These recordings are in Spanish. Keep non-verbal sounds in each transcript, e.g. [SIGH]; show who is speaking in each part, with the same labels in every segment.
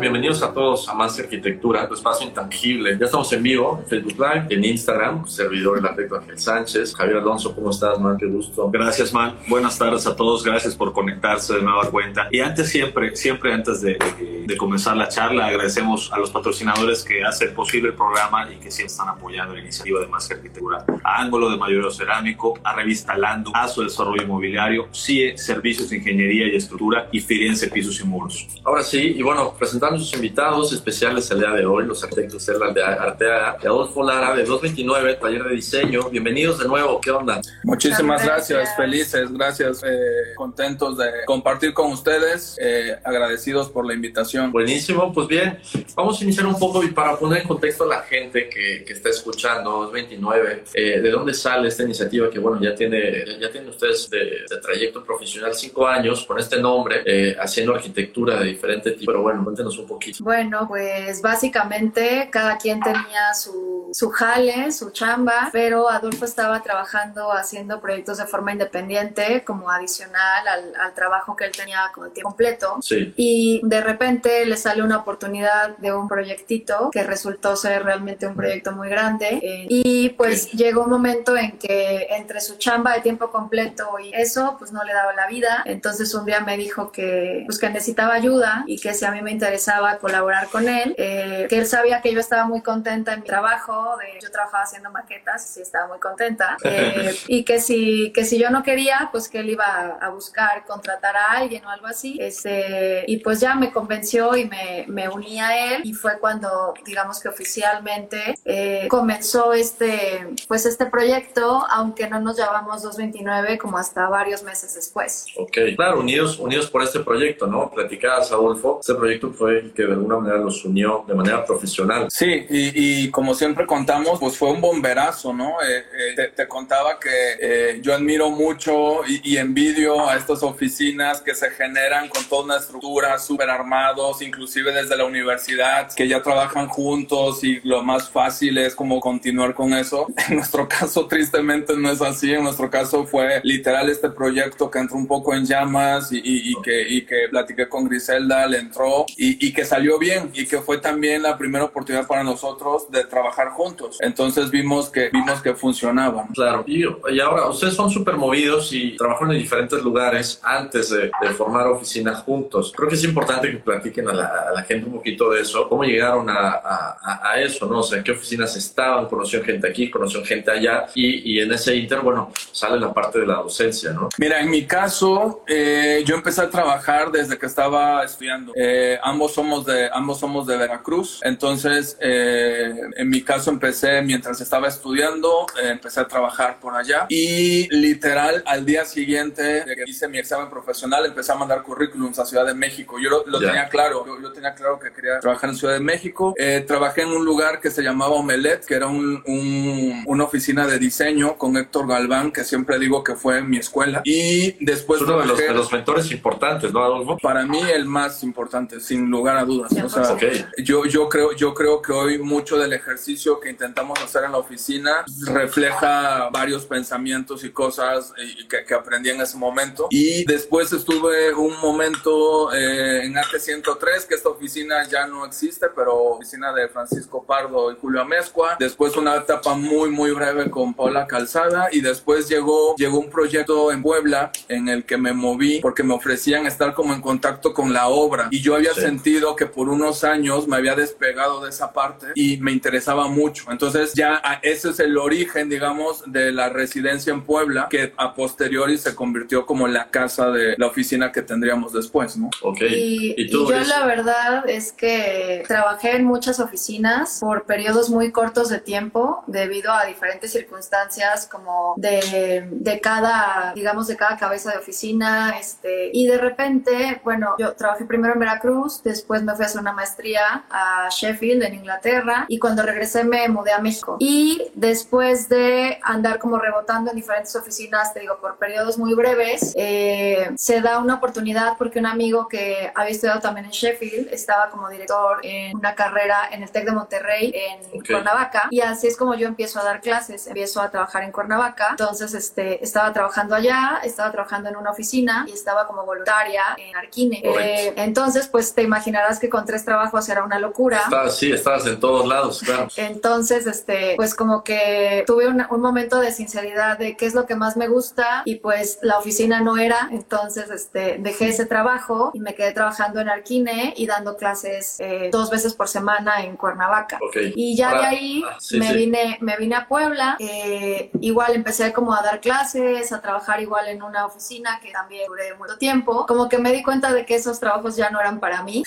Speaker 1: Bienvenidos a todos a Más Arquitectura, tu espacio intangible. Ya estamos en vivo, en Facebook Live, en Instagram, servidor el arquitecto Ángel Sánchez. Javier Alonso, ¿cómo estás, man? Qué gusto.
Speaker 2: Gracias, man. Buenas tardes a todos. Gracias por conectarse de nueva cuenta. Y antes, siempre, siempre antes de, de, de comenzar la charla, agradecemos a los patrocinadores que hacen posible el programa y que siempre están apoyando la iniciativa de Más Arquitectura. A Ángulo de Mayoreo Cerámico, a Revista Lando, a su desarrollo inmobiliario, CIE, Servicios de Ingeniería y Estructura y Firenze Pisos y Muros.
Speaker 1: Ahora sí, y bueno, presentando sus invitados especiales el día de hoy, los arquitectos Erland de Arteaga y Adolfo Lara de 229, taller de diseño. Bienvenidos de nuevo, ¿qué onda?
Speaker 3: Muchísimas gracias, felices, gracias, eh, contentos de compartir con ustedes, eh, agradecidos por la invitación.
Speaker 1: Buenísimo, pues bien, vamos a iniciar un poco y para poner en contexto a la gente que, que está escuchando, 229, eh, ¿de dónde sale esta iniciativa que bueno, ya tiene, ya tienen ustedes de, de trayecto profesional cinco años con este nombre, eh, haciendo arquitectura de diferente tipo, pero bueno, cuéntenos un poquito.
Speaker 4: Bueno, pues básicamente cada quien tenía su, su jale, su chamba, pero Adolfo estaba trabajando haciendo proyectos de forma independiente, como adicional al, al trabajo que él tenía como tiempo completo.
Speaker 1: Sí.
Speaker 4: Y de repente le sale una oportunidad de un proyectito que resultó ser realmente un proyecto muy grande. Eh, y pues
Speaker 1: Sí.
Speaker 4: llegó un momento en que entre su chamba de tiempo completo y eso, pues no le daba la vida. Entonces un día me dijo que, pues, que necesitaba ayuda y que si a mí me interesaba colaborar con él, eh, que él sabía que yo estaba muy contenta en mi trabajo, de, yo trabajaba haciendo maquetas y sí estaba muy contenta, eh, [LAUGHS] y que si, que si yo no quería, pues que él iba a, a buscar contratar a alguien o algo así. Este, y pues ya me convenció y me, me uní a él y fue cuando, digamos que oficialmente eh, comenzó este, pues este proyecto, aunque no nos llamamos 229 como hasta varios meses después.
Speaker 1: Ok, claro, unidos, unidos por este proyecto, ¿no? Platicabas, Adolfo, este proyecto fue que de alguna manera los unió de manera profesional.
Speaker 3: Sí, y, y como siempre contamos, pues fue un bomberazo, ¿no? Eh, eh, te, te, contaba que eh, yo admiro mucho y, y, envidio a estas oficinas que se generan con toda una estructura, súper armados, inclusive desde la universidad, que ya trabajan juntos y lo más fácil es como continuar con eso. [LAUGHS] En nuestro caso, tristemente, no es así. En nuestro caso fue literal este proyecto que entró un poco en llamas y, y, que, que platiqué con Griselda, le entró y, y que salió bien y que fue también la primera oportunidad para nosotros de trabajar juntos. Entonces vimos que, vimos que funcionaba.
Speaker 1: Claro, y, y ahora ustedes son súper movidos y trabajan en diferentes lugares antes de, de, formar oficinas juntos. Creo que es importante que platiquen a la, a la gente un poquito de eso, cómo llegaron a, a, a, eso, ¿no? O sea, en qué oficinas estaban, conocieron gente aquí, conocieron gente allá y, y en ese inter, bueno, sale la parte de la docencia, ¿no?
Speaker 3: Mira, en mi caso, eh, yo empecé a trabajar desde que estaba estudiando. Eh, ambos, somos de, ambos somos de Veracruz, entonces eh, en mi caso empecé mientras estaba estudiando, eh, empecé a trabajar por allá y literal al día siguiente de que hice mi examen profesional empecé a mandar currículums a Ciudad de México. Yo lo, lo yeah. tenía claro, yo, yo, tenía claro que quería trabajar en Ciudad de México. Eh, trabajé en un lugar que se llamaba Omelet, que era un, un, una oficina de diseño con Héctor Galván, que siempre digo que fue en mi escuela. Y después...
Speaker 1: Uno trabajé, de, los, de los mentores importantes, ¿no, Adolfo?
Speaker 3: Para mí el más importante, sin lugar a dudas. O sea,
Speaker 1: okay.
Speaker 3: yo, yo, creo, yo creo que hoy mucho del ejercicio que intentamos hacer en la oficina refleja varios pensamientos y cosas que, que aprendí en ese momento. Y después estuve un momento eh, en AT 103, que esta oficina ya no existe, pero oficina de Francisco Pardo y Julio Amezcua. Después una etapa muy, muy breve con Paula Calzada. Y después llegó, llegó un proyecto en Puebla en el que me moví porque me ofrecían estar como en contacto con la obra. Y yo había sí. sentido entendido que por unos años me había despegado de esa parte y me interesaba mucho. Entonces ya ese es el origen, digamos, de la residencia en Puebla, que a posteriori se convirtió como la casa de la oficina que tendríamos después, ¿no?
Speaker 1: Ok.
Speaker 4: Y, yo la verdad es que trabajé en muchas oficinas por periodos muy cortos de tiempo debido a diferentes circunstancias como de, de cada, digamos, de cada cabeza de oficina, este, y de repente, bueno, yo trabajé primero en Veracruz, después me fui a hacer una maestría a Sheffield en Inglaterra y cuando regresé me mudé a México. Y después de andar como rebotando en diferentes oficinas, te digo, por periodos muy breves, eh, se da una oportunidad porque un amigo que había estudiado también en Sheffield estaba como director en una carrera en el TEC de Monterrey en Cuernavaca y así es como yo empiezo a dar clases, empiezo a trabajar en Cuernavaca. Entonces, este, estaba trabajando allá, estaba trabajando en una oficina y estaba como voluntaria en Arquine. Eh, entonces, pues te imaginarás que con tres trabajos era una locura.
Speaker 1: sí, estabas en todos lados, claro.
Speaker 4: Entonces, este, pues como que tuve un, momento de sinceridad de qué es lo que más me gusta y pues la oficina no era. Entonces, este, dejé ese trabajo y me quedé trabajando en Arquine y dando clases eh, dos veces por semana en Cuernavaca. Y ya de ahí ah, me, Vine, me vine a Puebla. Eh, igual empecé como a dar clases, a trabajar igual en una oficina que también duré mucho tiempo. Como que me di cuenta de que esos trabajos ya no eran para mí.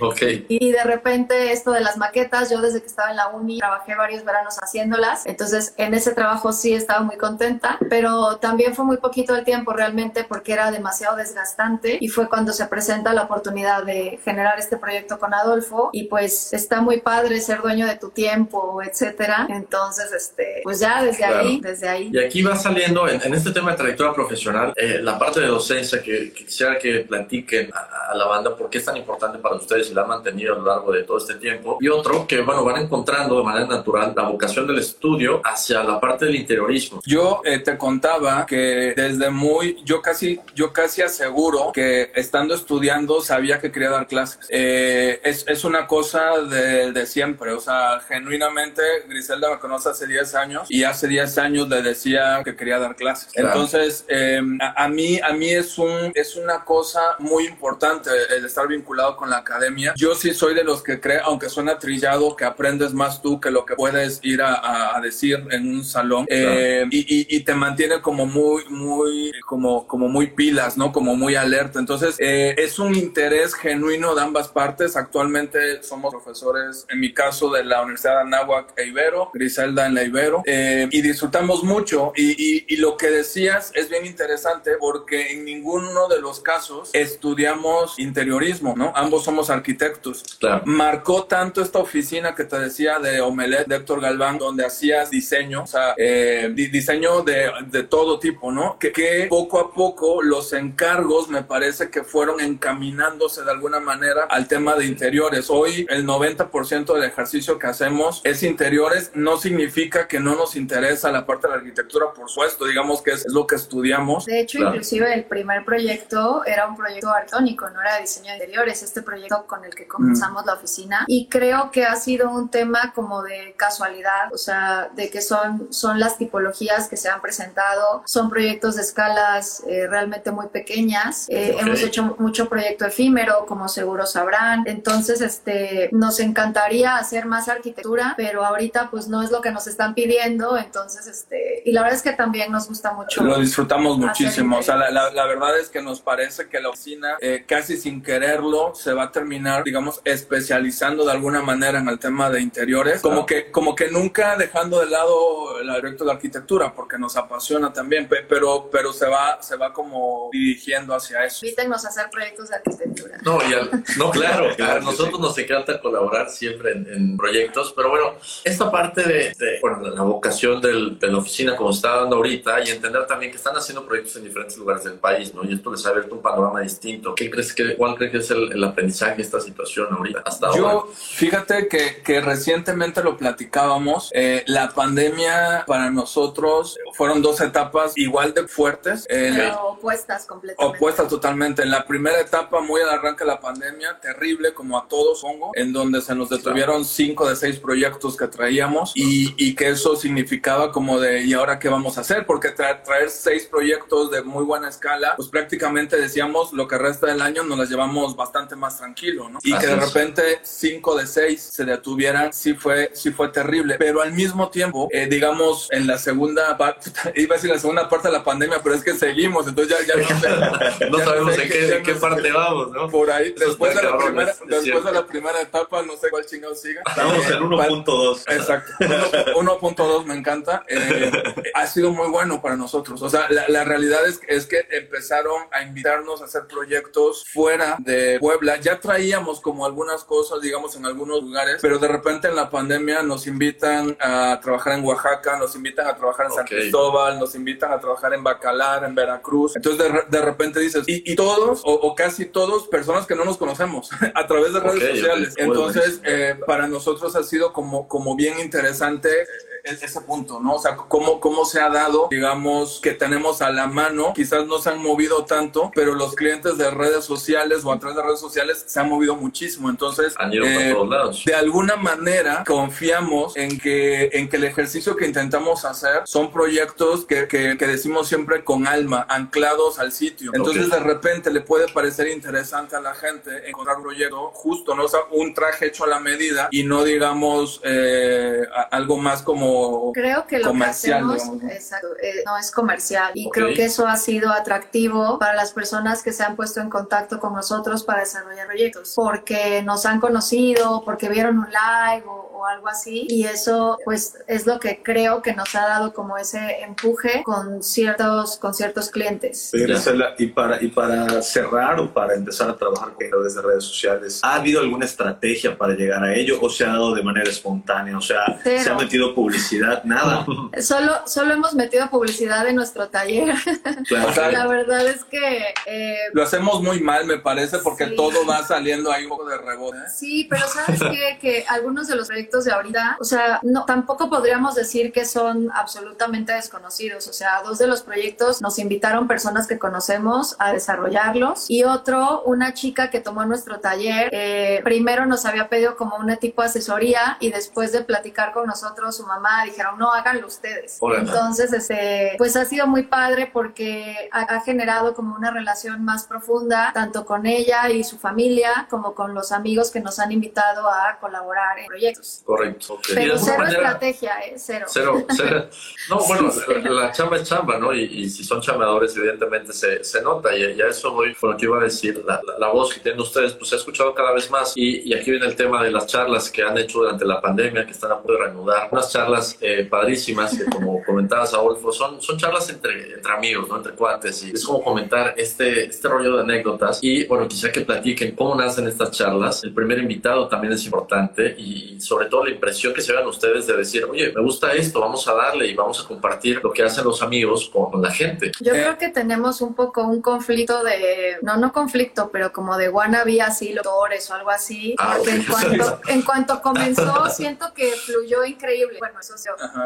Speaker 1: Ok.
Speaker 4: y de repente esto de las maquetas, yo desde que estaba en la uni trabajé varios veranos haciéndolas. Entonces en ese trabajo sí estaba muy contenta, pero también fue muy poquito el tiempo realmente porque era demasiado desgastante y fue cuando se presenta la oportunidad de generar este proyecto con Adolfo y pues está muy padre ser dueño de tu tiempo, etcétera. Entonces, este, pues ya desde ahí, desde ahí.
Speaker 1: Y aquí va saliendo en, este tema de trayectoria profesional eh, la parte de docencia que, quisiera que platiquen a, la banda por qué es tan importante para ustedes y la han mantenido a lo largo de todo este tiempo. Y otro que, bueno, van encontrando de manera natural la vocación del estudio hacia la parte del interiorismo.
Speaker 3: Yo eh, te contaba que desde muy, yo casi, yo casi aseguro que estando estudiando sabía que quería dar clases. Eh, es, es, una cosa de, de, siempre, o sea, genuinamente Griselda me conoce hace 10 años y hace 10 años le decía que quería dar clases. Entonces, em, a, mí, a mí es, un, es una cosa muy importante el estar vinculado con la academia. Yo sí soy de los que cree, aunque suena trillado, que aprendes más tú que lo que puedes ir a, a decir en un salón. Eh, y, y, te mantiene como muy, muy, como, como muy pilas, ¿no? Como muy alerta. Entonces, eh, es un interés genuino de ambas partes. Actualmente somos profesores, en mi caso, de la Universidad de Anáhuac e Ibero, Griselda en la Ibero, eh, y disfrutamos mucho. Y, y, y lo que decías es bien interesante porque en ninguno de los casos estudiamos interiorismo, ¿no? Ambos somos arquitectos.
Speaker 1: Claro.
Speaker 3: Marcó tanto esta oficina que te decía de Omelet, de Héctor Galván, donde hacías diseño, o sea, eh, diseño de, de, todo tipo, ¿no? Que, que, poco a poco los encargos me parece que fueron encaminándose de alguna manera al tema de interiores. Hoy el 90% del ejercicio que hacemos es interiores, no significa que no nos interesa la parte de la arquitectura, por supuesto, digamos que es, lo que estudiamos.
Speaker 4: De hecho, inclusive el primer proyecto era un proyecto artónico, no era de diseño de interiores, este proyecto con el que comenzamos la oficina. Y creo que ha sido un tema como de casualidad, o sea, de que son, son las tipologías que se han presentado, son proyectos de escalas eh, realmente muy pequeñas, eh, hemos hecho mucho proyecto efímero, como seguro sabrán, entonces este, nos encantaría hacer más arquitectura, pero ahorita pues no es lo que nos están pidiendo, entonces este, y la verdad es que también nos gusta mucho.
Speaker 3: Lo disfrutamos muchísimo, o sea, la, la, verdad es que nos parece que la oficina eh, casi sin quererlo se va a terminar, digamos, especializando de alguna manera en el tema de interiores, como que, como que nunca dejando de lado el aspecto de arquitectura, porque nos apasiona también, pero, pero se va, se va como dirigiendo hacia eso.
Speaker 4: Invítenos a hacer proyectos de arquitectura.
Speaker 1: No, no [LAUGHS] claro, a nosotros nos encanta colaborar siempre en, proyectos, pero bueno, esta parte de, bueno, la vocación del, de la oficina como está dando ahorita y entender también que están haciendo proyectos en diferentes lugares del país, ¿no? Y esto les ha abierto un panorama distinto. ¿Qué crees que, cuál crees que es el, aprendizaje esta situación ahorita, hasta
Speaker 3: Yo,
Speaker 1: ahora?
Speaker 3: fíjate que, que recientemente lo platicábamos, eh, la pandemia para nosotros fueron dos etapas igual de fuertes.
Speaker 4: opuestas completamente.
Speaker 3: Opuestas totalmente. En la primera etapa, muy al arranque de la pandemia, terrible, como a todos, pongo, en donde se nos detuvieron cinco de seis proyectos que traíamos y, y, que eso significaba como de, ¿y ahora qué vamos a hacer? Porque traer, traer seis proyectos de muy buena escala, pues prácticamente decíamos, lo que resta del año nos las llevamos bastante más tranquilo, ¿no? Y que de repente cinco de seis se detuvieran, sí fue, sí fue terrible. Pero al mismo tiempo, eh, digamos, en la segunda parte, [LAUGHS] iba a decir la segunda parte de la pandemia, pero es que seguimos, entonces ya, ya no
Speaker 1: sé. [LAUGHS] no sabemos en qué, qué parte vamos, ¿no?
Speaker 3: Por ahí, después, de la, primera, después de la primera etapa, no sé cuál chingado siga.
Speaker 2: Estamos en 1.2.
Speaker 3: Eh, exacto, 1.2 me encanta. Eh, ha sido muy bueno para nosotros. O sea, la, la realidad es, es que empezaron a invitarnos a hacer proyectos fuera de Puebla. Ya traíamos como algunas cosas, digamos, en algunos lugares, pero de repente en la pandemia nos invitan a trabajar en Oaxaca, nos invitan a trabajar en San Cristóbal, nos invitan a trabajar en Bacalar, en Veracruz. Entonces de, de repente dices, y, todos, o, casi todos, personas que no nos conocemos [LAUGHS] a través de redes sociales. Entonces, eh, para nosotros ha sido como, como bien interesante ese punto, ¿no? O sea, cómo, cómo se ha dado, digamos, que tenemos a la mano, quizás no se han movido tanto, pero los clientes de redes sociales o a través de redes sociales se han movido muchísimo. Entonces,
Speaker 1: eh,
Speaker 3: de alguna manera confiamos en que, en que el ejercicio que intentamos hacer son proyectos que, que, decimos siempre con alma, anclados al sitio. Entonces, de repente le puede parecer interesante a la gente encontrar un proyecto justo, ¿no? O sea, un traje hecho a la medida y no, digamos, eh, algo más como
Speaker 4: creo que lo que hacemos eh, no es comercial. Y creo que eso ha sido atractivo para las personas que se han puesto en contacto con nosotros para desarrollar proyectos porque nos han conocido, porque vieron un live o, algo así y eso pues es lo que creo que nos ha dado como ese empuje con ciertos con ciertos clientes.
Speaker 2: Y para y para cerrar o para empezar a trabajar con desde redes sociales, ¿ha habido alguna estrategia para llegar a ello o se ha dado de manera espontánea? O sea, se ha metido publicidad nada. [LAUGHS]
Speaker 4: Solo, solo hemos metido publicidad en nuestro taller. [LAUGHS] la verdad es que... Eh,
Speaker 3: lo hacemos muy mal, me parece, porque todo va saliendo ahí un poco de rebote.
Speaker 4: Sí, pero ¿sabes qué? Que algunos de los proyectos de ahorita, o sea, no, tampoco podríamos decir que son absolutamente desconocidos. O sea, dos de los proyectos nos invitaron personas que conocemos a desarrollarlos y otro, una chica que tomó nuestro taller, eh, primero nos había pedido como un tipo de asesoría y después de platicar con nosotros, su mamá dijeron, no, háganlo ustedes. Entonces, este, pues ha sido muy padre porque ha, generado como una relación más profunda, tanto con ella y su familia, como con los amigos que nos han invitado a colaborar en proyectos.
Speaker 1: Correcto.
Speaker 4: Pero cero estrategia, ¿eh? Cero.
Speaker 1: Cero, [LAUGHS] No, bueno, la, chamba es chamba, ¿no? Y, si son chamadores, evidentemente se, se nota. Y, a eso voy, por lo que iba a decir, la, la, voz que tienen ustedes, pues he escuchado cada vez más. Y, y aquí viene el tema de las charlas que han hecho durante la pandemia, que están a punto de reanudar. Unas charlas eh, padrísimas que como comentabas Adolfo, son, son charlas entre, entre amigos, ¿no? entre cuates y es como comentar este, este rollo de anécdotas y bueno, quisiera que platiquen cómo nacen estas charlas. El primer invitado también es importante y sobre todo la impresión que se vean ustedes de decir, oye, me gusta esto, vamos a darle y vamos a compartir lo que hacen los amigos con, la gente.
Speaker 4: Yo creo que tenemos un poco un conflicto de, no, no conflicto, pero como de wannabe así, doctores o algo así, ah, porque en, cuanto, [LAUGHS] en cuanto comenzó [LAUGHS] siento que fluyó increíble. Bueno, eso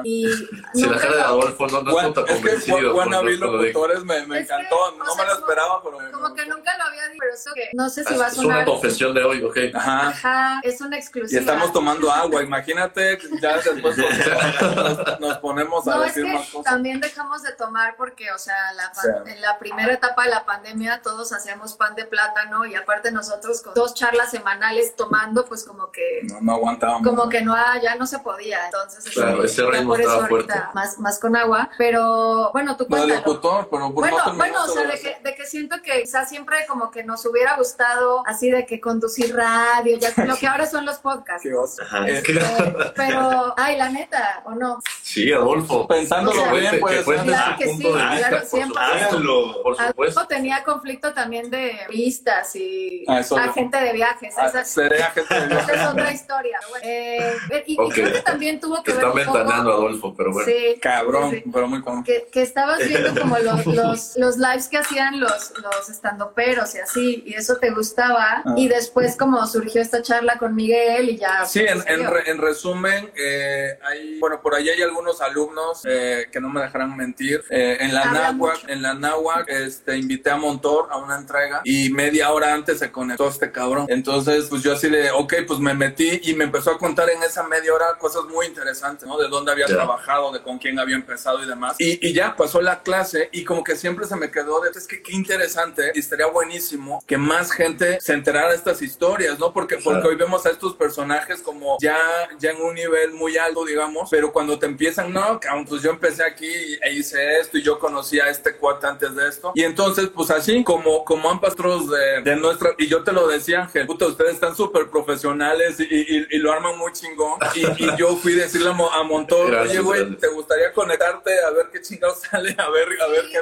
Speaker 4: y
Speaker 1: si la cara de Adolfo no, no está convencido.
Speaker 3: Juan Locutores me, me encantó, no me lo esperaba, pero...
Speaker 4: Como que nunca lo había dicho, pero eso que no sé si
Speaker 1: ah,
Speaker 4: va a sonar...
Speaker 1: Es una confesión de hoy, ok.
Speaker 4: Ajá. Ajá, es una exclusiva.
Speaker 3: Y estamos tomando agua, imagínate, ya después [LAUGHS] nos, ponemos a decir más cosas.
Speaker 4: También dejamos de tomar porque, o sea, la en la primera etapa de la pandemia todos hacíamos pan de plátano y aparte nosotros con dos charlas semanales tomando, pues como que...
Speaker 3: No, no aguantábamos.
Speaker 4: Como que no, ya no se podía, entonces...
Speaker 1: Claro, ese ritmo estaba fuerte.
Speaker 4: Más, más con agua, pero bueno, tú cuéntalo.
Speaker 3: Pero
Speaker 4: bueno, bueno, o sea, de que, de que, siento que o sea, siempre como que nos hubiera gustado así de que conducir radio, ya lo que ahora son los podcasts. Este, pero, ay, la neta, ¿o no?
Speaker 1: Sí, Adolfo.
Speaker 3: Pensándolo bien, pues.
Speaker 4: Claro que sí, claro, siempre.
Speaker 1: Por supuesto.
Speaker 4: tenía conflicto también de vistas y ah, agente de viajes.
Speaker 3: Ah, seré [LAUGHS] agente de viajes.
Speaker 4: Esa es otra historia. Eh, y, creo que también tuvo que ver
Speaker 1: ventanando Adolfo, pero bueno.
Speaker 4: Sí,
Speaker 3: Cabrón, pero muy común.
Speaker 4: Que, que, estabas viendo como los, los, los, lives que hacían los, los estandoperos y así, y eso te gustaba. Ah. Y después como surgió esta charla con Miguel y ya.
Speaker 3: Sí, en, en, en, resumen, eh, hay, bueno, por ahí hay algunos alumnos eh, que no me dejarán mentir. Eh, en la náhuac, en la náhuac, este, invité a Montor a una entrega y media hora antes se conectó este cabrón. Entonces, pues yo así de, ok, pues me metí y me empezó a contar en esa media hora cosas muy interesantes, ¿no? De dónde había trabajado, de con quién había empezado y demás. Y, y, ya pasó la clase y como que siempre se me quedó de, es que qué interesante y estaría buenísimo que más gente se enterara de estas historias, ¿no? Porque, porque hoy vemos a estos personajes como ya, ya en un nivel muy alto, digamos, pero cuando te empiezan, no, pues yo empecé aquí e hice esto y yo conocí a este cuate antes de esto. Y entonces, pues así como, como han pastros de, de nuestra, y yo te lo decía, Ángel, puta, ustedes están súper profesionales y, y, y, lo arman muy chingón. Y, [LAUGHS] yo fui a decirle a, Montor, oye, güey, ¿te gustaría conectarte a ver qué chingados sale? A ver, a ver qué.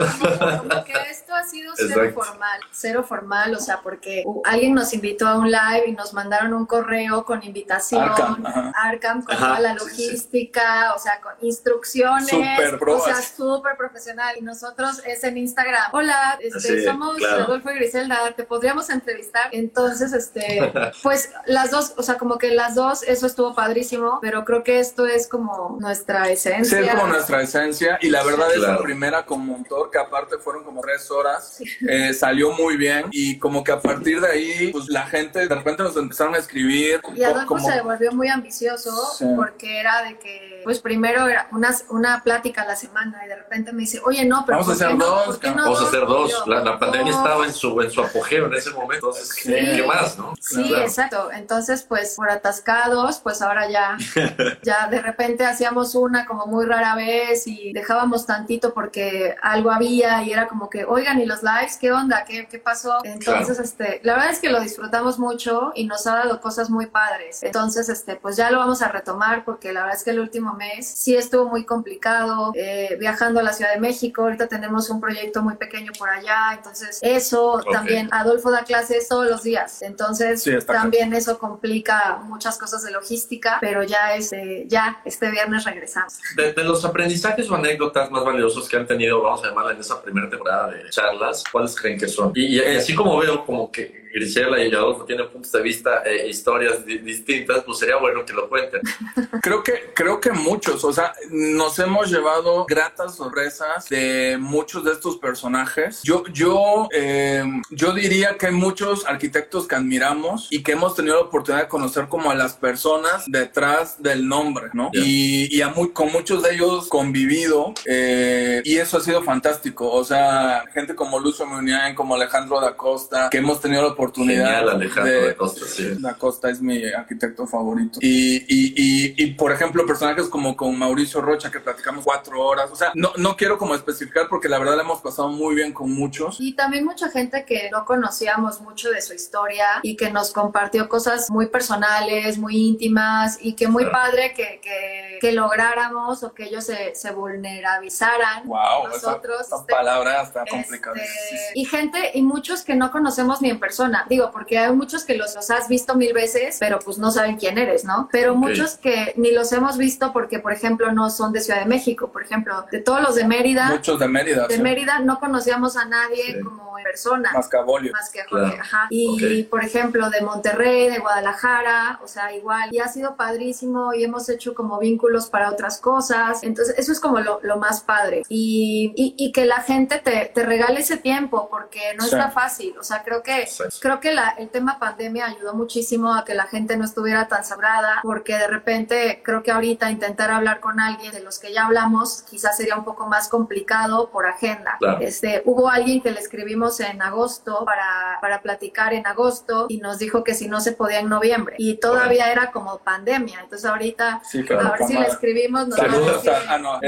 Speaker 4: Como que esto ha sido cero formal, cero formal, o sea, porque alguien nos invitó a un live y nos mandaron un correo con invitación, Arkham, con toda la logística, o sea, con instrucciones, o sea, súper profesional. Y nosotros es en Instagram. Hola, este, somos Adolfo y Griselda, te podríamos entrevistar. Entonces, este, pues las dos, o sea, como que las dos, eso estuvo padrísimo, pero creo que esto es como nuestra esencia.
Speaker 3: Sí, es como nuestra esencia. Y la verdad es la primera con motor, que aparte fueron como tres horas, eh, salió muy bien. Y como que a partir de ahí, pues la gente de repente nos empezaron a escribir.
Speaker 4: Y Adolfo se volvió muy ambicioso porque era de que, pues primero era una, una plática a la semana y de repente me dice, oye, no, pero
Speaker 3: vamos a hacer dos.
Speaker 1: vamos a hacer dos. La, pandemia estaba en su, en su apogeo en ese momento, entonces, ¿qué, más, no?
Speaker 4: Sí, exacto. Entonces, pues por atascados, pues ahora ya, [LAUGHS] ya de repente hacíamos una como muy rara vez y dejábamos tantito porque algo había y era como que, oigan, ¿y los lives? ¿Qué onda? ¿Qué, qué pasó? Entonces, este, la verdad es que lo disfrutamos mucho y nos ha dado cosas muy padres. Entonces, este, pues ya lo vamos a retomar porque la verdad es que el último mes sí estuvo muy complicado eh, viajando a la Ciudad de México. Ahorita tenemos un proyecto muy pequeño por allá. Entonces, eso también, Adolfo da clases todos los días. Entonces, también eso complica muchas cosas de logística, pero ya este, ya este viernes regresamos.
Speaker 1: De, los aprendizajes o anécdotas más valiosos que han tenido, vamos a llamarla en esa primera temporada de charlas, ¿cuáles creen que son? y así como veo como que Grisela y Adolfo tienen puntos de vista e historias distintas, pues sería bueno que lo cuenten. [LAUGHS]
Speaker 3: Creo que, creo que muchos, o sea, nos hemos llevado gratas sorpresas de muchos de estos personajes. Yo, yo, em, yo diría que hay muchos arquitectos que admiramos y que hemos tenido la oportunidad de conocer como a las personas detrás del nombre, ¿no? Y, y a muy, con muchos de ellos convivido eh, y eso ha sido fantástico. O sea, gente como Lucio Muniain, como Alejandro da Costa, que hemos tenido la oportunidad oportunidad.
Speaker 1: de, Costa, sí.
Speaker 3: La Costa es mi arquitecto favorito. Y, y, y, y, por ejemplo, personajes como con Mauricio Rocha, que platicamos cuatro horas. O sea, no, no quiero como especificar porque la verdad la hemos pasado muy bien con muchos.
Speaker 4: Y también mucha gente que no conocíamos mucho de su historia y que nos compartió cosas muy personales, muy íntimas y que muy padre que, que, que, lográramos o que ellos se, se vulnerabilizaran.
Speaker 3: Wow, nosotros. Esa, esa palabra está complicada.
Speaker 4: Este, y gente, y muchos que no conocemos ni en persona Digo, porque hay muchos que los, has visto mil veces, pero pues no saben quién eres, ¿no? Pero muchos que ni los hemos visto porque, por ejemplo, no son de Ciudad de México. Por ejemplo, de todos los de Mérida.
Speaker 3: Muchos de Mérida.
Speaker 4: De Mérida no conocíamos a nadie como en persona.
Speaker 3: Más que a Bolio.
Speaker 4: Más que a Jorge, ajá. Y, por ejemplo, de Monterrey, de Guadalajara, o sea, igual. Y ha sido padrísimo y hemos hecho como vínculos para otras cosas. Entonces, eso es como lo, lo más padre. Y, y, que la gente te, te, regale ese tiempo porque no está fácil. O sea, creo que creo que la, el tema pandemia ayudó muchísimo a que la gente no estuviera tan sabrada, porque de repente creo que ahorita intentar hablar con alguien de los que ya hablamos quizás sería un poco más complicado por agenda. Este, hubo alguien que le escribimos en agosto para, para platicar en agosto y nos dijo que si no se podía en noviembre y todavía era como pandemia. Entonces ahorita a ver si le escribimos nos
Speaker 3: Saludos ah, no.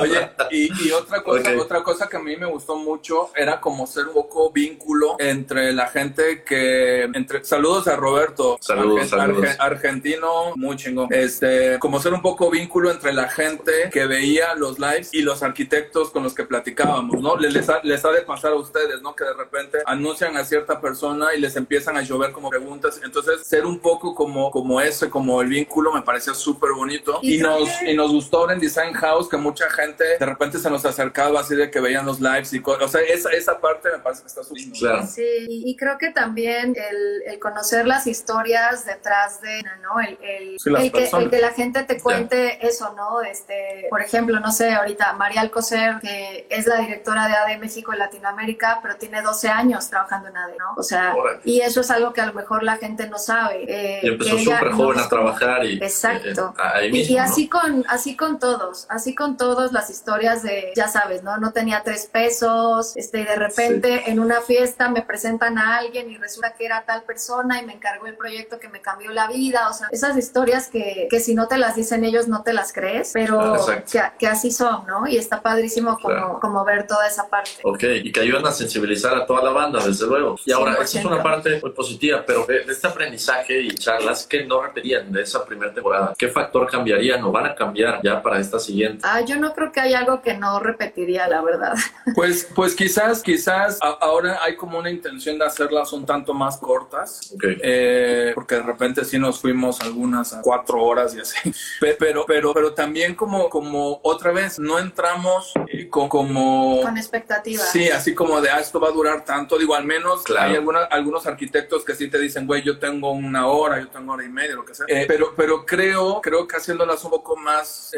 Speaker 3: Oye, y, otra cosa, otra cosa que a mí me gustó mucho era como ser un poco vínculo entre la gente que, entre, saludos a Roberto,
Speaker 1: saludos,
Speaker 3: argentino, muy chingón, este, como ser un poco vínculo entre la gente que veía los lives y los arquitectos con los que platicábamos, ¿no? Les, ha, les ha de pasar a ustedes, ¿no? Que de repente anuncian a cierta persona y les empiezan a llover como preguntas, entonces ser un poco como, como ese, como el vínculo me parecía súper bonito. Y, nos, y nos gustó en Design House que mucha gente de repente se nos acercaba así de que veían los lives y cosas, o sea, esa, esa parte me parece que está súper
Speaker 4: Sí, y, creo que también el, el, conocer las historias detrás de, ¿no? El, el, el que, el, que, la gente te cuente eso, ¿no? Este, por ejemplo, no sé, ahorita María Alcocer, que es la directora de ADE México en Latinoamérica, pero tiene 12 años trabajando en ADE, ¿no? O sea, y eso es algo que a lo mejor la gente no sabe.
Speaker 1: Eh, y empezó súper joven a trabajar y...
Speaker 4: Exacto. Eh, y, así con, así con todos, así con todos las historias de, ya sabes, ¿no? No tenía tres pesos, este, y de repente en una fiesta me presentan a alguien y resulta que era tal persona y me encargó el proyecto que me cambió la vida, o sea, esas historias que, que si no te las dicen ellos no te las crees, pero que, que, así son, ¿no? Y está padrísimo como, como ver toda esa parte.
Speaker 1: Ok, y que ayudan a sensibilizar a toda la banda, desde luego. Y ahora, esa es una parte muy positiva, pero de, este aprendizaje y charlas que no repetían de esa primera temporada, ¿qué factor cambiarían o van a cambiar ya para esta siguiente?
Speaker 4: Ah, yo no creo que hay algo que no repetiría, la verdad.
Speaker 3: Pues, pues quizás, quizás ahora hay como una intención de hacerlas un tanto más cortas, eh, porque de repente sí nos fuimos algunas a cuatro horas y así, [LAUGHS] pero, pero, pero también como, como otra vez no entramos eh, con, como...
Speaker 4: Con expectativas.
Speaker 3: Sí, así como de, ah, esto va a durar tanto, digo, al menos hay algunos arquitectos que sí te dicen, güey, yo tengo una hora, yo tengo hora y media, lo que sea, eh, pero, pero creo, creo que haciéndolas un poco más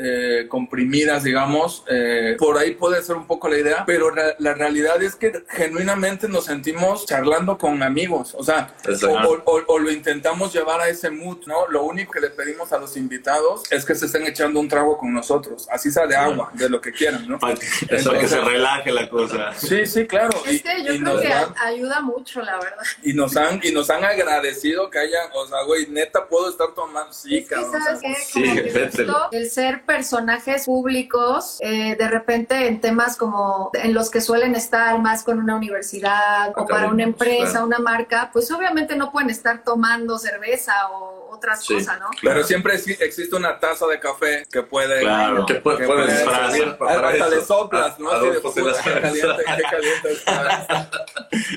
Speaker 3: comprimidas, digamos, por ahí puede ser un poco la idea, pero la realidad es que genuinamente nos sentimos charlando con amigos, o sea, o, lo intentamos llevar a ese mood, ¿no? Lo único que le pedimos a los invitados es que se estén echando un trago con nosotros, así sea de agua, de lo que quieran, ¿no?
Speaker 2: Para que, se relaje la cosa.
Speaker 3: Sí, sí, claro.
Speaker 4: Es que yo creo que ayuda mucho, la verdad.
Speaker 3: Y nos han, y nos han agradecido que hayan, o sea, güey, neta puedo estar tomando, sí, cabrón.
Speaker 4: sí, el ser personajes públicos, eh, de repente en temas como en los que suelen estar más con una universidad o para una empresa, una marca, pues obviamente no pueden estar tomando cerveza o otras cosas, ¿no?
Speaker 3: Pero siempre existe una taza de café que puede...
Speaker 1: Claro, que, puede, puede
Speaker 3: Hasta le soplas, ¿no?
Speaker 1: Adolfo se las caliente, [LAUGHS]
Speaker 4: caliente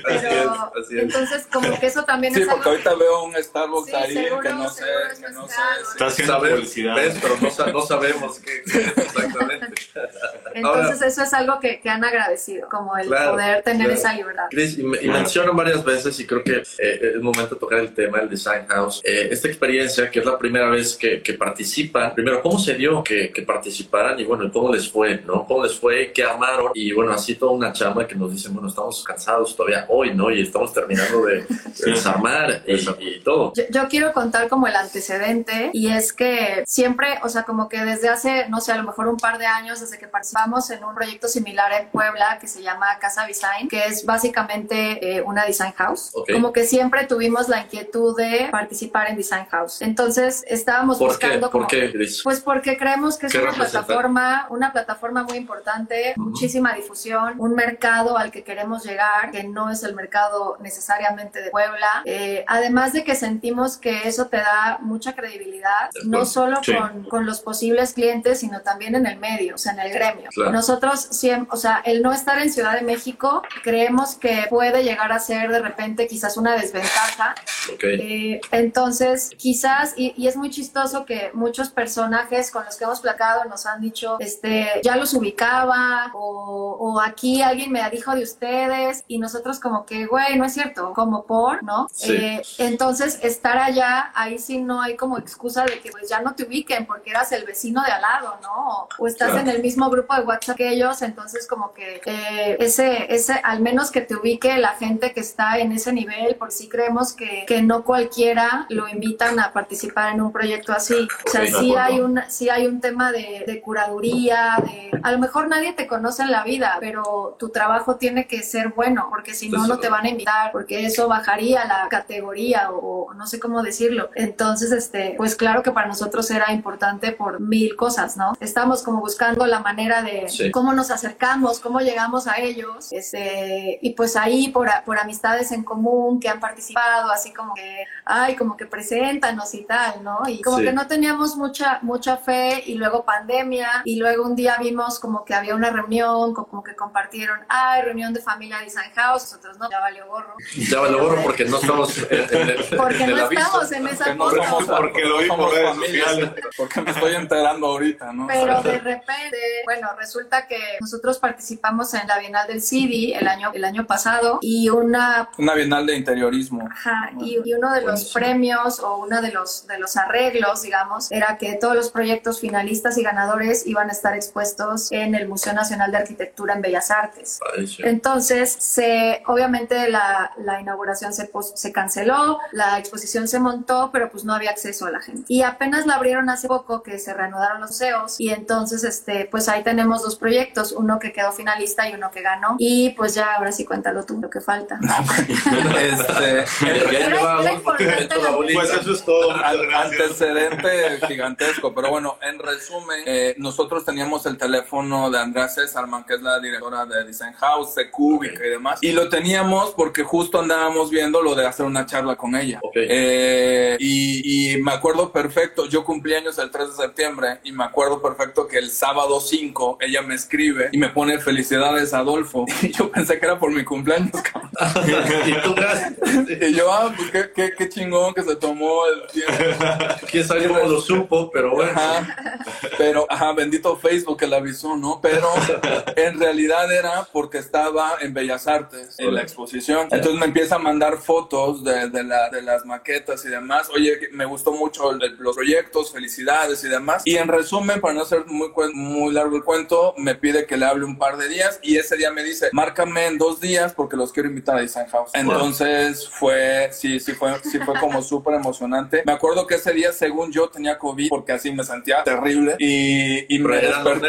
Speaker 4: Pero, entonces, como que eso también
Speaker 3: sí,
Speaker 4: es
Speaker 3: Sí, porque ahorita veo un Starbucks ahí que no sé, que no sé.
Speaker 2: Está haciendo publicidad.
Speaker 1: Pero no, no sabemos qué, exactamente. [LAUGHS]
Speaker 4: Entonces, eso es algo que, que han agradecido, como el poder tener esa libertad.
Speaker 1: Cris, y, y menciono varias veces, y creo que eh, es momento de tocar el tema del Design House. Eh, esta experiencia, que es la primera vez que, que participan, primero, ¿cómo se dio que, que, participaran? Y bueno, ¿cómo les fue? ¿no? ¿Cómo les fue? ¿Qué armaron? Y bueno, así toda una chamba que nos dicen, bueno, estamos cansados todavía hoy, ¿no? Y estamos terminando de, [LAUGHS] desarmar y, todo.
Speaker 4: Yo, yo quiero contar como el antecedente, y es que siempre, o sea, como que desde hace, no sé, a lo mejor un par de años, desde que participamos en un proyecto similar en Puebla que se llama Casa Design, que es básicamente eh, una design house. Como que siempre tuvimos la inquietud de participar en design house. Entonces estábamos buscando
Speaker 1: ¿Por qué?
Speaker 4: pues porque creemos que es una plataforma, una plataforma muy importante, muchísima difusión, un mercado al que queremos llegar, que no es el mercado necesariamente de Puebla. Eh, además de que sentimos que eso te da mucha credibilidad, no solo con, con, los posibles clientes, sino también en el medio, o sea, en el gremio. Nosotros siempre, o sea, el no estar en Ciudad de México, creemos que puede llegar a ser de repente quizás una desventaja. Eh, entonces, quizás, y, y, es muy chistoso que muchos personajes con los que hemos placado nos han dicho, este, ya los ubicaba, o, o aquí alguien me dijo de ustedes, y nosotros como que, güey, no es cierto, como por, ¿no? Eh, entonces, estar allá, ahí sí no hay como excusa de que pues ya no te ubiquen porque eras el vecino de al lado, ¿no? O, estás en el mismo grupo de WhatsApp que ellos, entonces como que eh, ese, ese, al menos que te ubique la gente que está en ese nivel, por si creemos que, que no cualquiera lo invitan a participar en un proyecto así. O sea, sí hay, un, sí hay un tema de, de curaduría, de, a lo mejor nadie te conoce en la vida, pero tu trabajo tiene que ser bueno, porque si no, no te van a invitar, porque eso bajaría la categoría o, no sé cómo decirlo. Entonces, este, pues claro que para nosotros era importante por mil cosas, ¿no? Estamos como buscando la manera de cómo nos acercamos, cómo llegamos a ellos, este, y pues ahí por, por amistades en común que han participado, así como que, ay, como que preséntanos y tal, ¿no? Y como que no teníamos mucha, mucha fe y luego pandemia y luego un día vimos como que había una reunión, como que compartieron, ay, reunión de familia Design House, no, ya valió gorro.
Speaker 1: Ya valió gorro porque no estamos en,
Speaker 4: el, [LAUGHS] porque no estamos en esa
Speaker 3: cosa. porque lo vimos redes sociales. Porque me estoy enterando ahorita, ¿no?
Speaker 4: Pero de repente, bueno, resulta que nosotros participamos en la Bienal del CIDI el año, el año pasado y una...
Speaker 3: Una Bienal de interiorismo.
Speaker 4: Ajá, y, uno de los premios o uno de los, de los arreglos, digamos, era que todos los proyectos finalistas y ganadores iban a estar expuestos en el Museo Nacional de Arquitectura en Bellas Artes. Entonces, se, obviamente la, la inauguración se, se canceló, la exposición se montó, pero pues no había acceso a la gente. Y apenas la abrieron hace poco que se reanudaron los museos y entonces, este, pues ahí tenemos dos proyectos, uno que quedó finalista y uno que ganó. Y pues ya, ahora sí cuéntalo tú, lo que falta. [LAUGHS]
Speaker 3: este,
Speaker 2: pues eso es todo.
Speaker 3: Antecedente gigantesco, pero bueno, en resumen, eh, nosotros teníamos el teléfono de Andrea Césarman, que es la directora de Design House, de Cubica y demás, y lo teníamos porque justo andábamos viendo lo de hacer una charla con ella. Eh, y, y me acuerdo perfecto, yo cumplí años el 3 de septiembre y me acuerdo perfecto que el sábado 5 ella me escribe y me pone felicidades Adolfo. [LAUGHS] Y yo pensé que era por mi cumpleaños, [LAUGHS] ¿Y, yo, ah, pues qué, qué, qué, chingón que se tomó el tiempo. [LAUGHS]
Speaker 1: Quién sabe cómo lo supo, pero bueno.
Speaker 3: Pero, ajá, bendito Facebook que la avisó, ¿no? Pero en realidad era porque estaba en Bellas Artes, en la exposición. Entonces me empieza a mandar fotos de, de, la, de las maquetas y demás. Oye, me gustó mucho los proyectos, felicidades y demás. Y en resumen, para no hacer muy, muy largo el cuento, me pide que le hable un par de días y ese día me dice, márcame en dos días porque los quiero invitar a Design House. Entonces fue, sí, sí fue, sí fue como [LAUGHS] súper emocionante. Me acuerdo que ese día, según yo, tenía COVID porque así me sentía terrible y, y, me, desperté,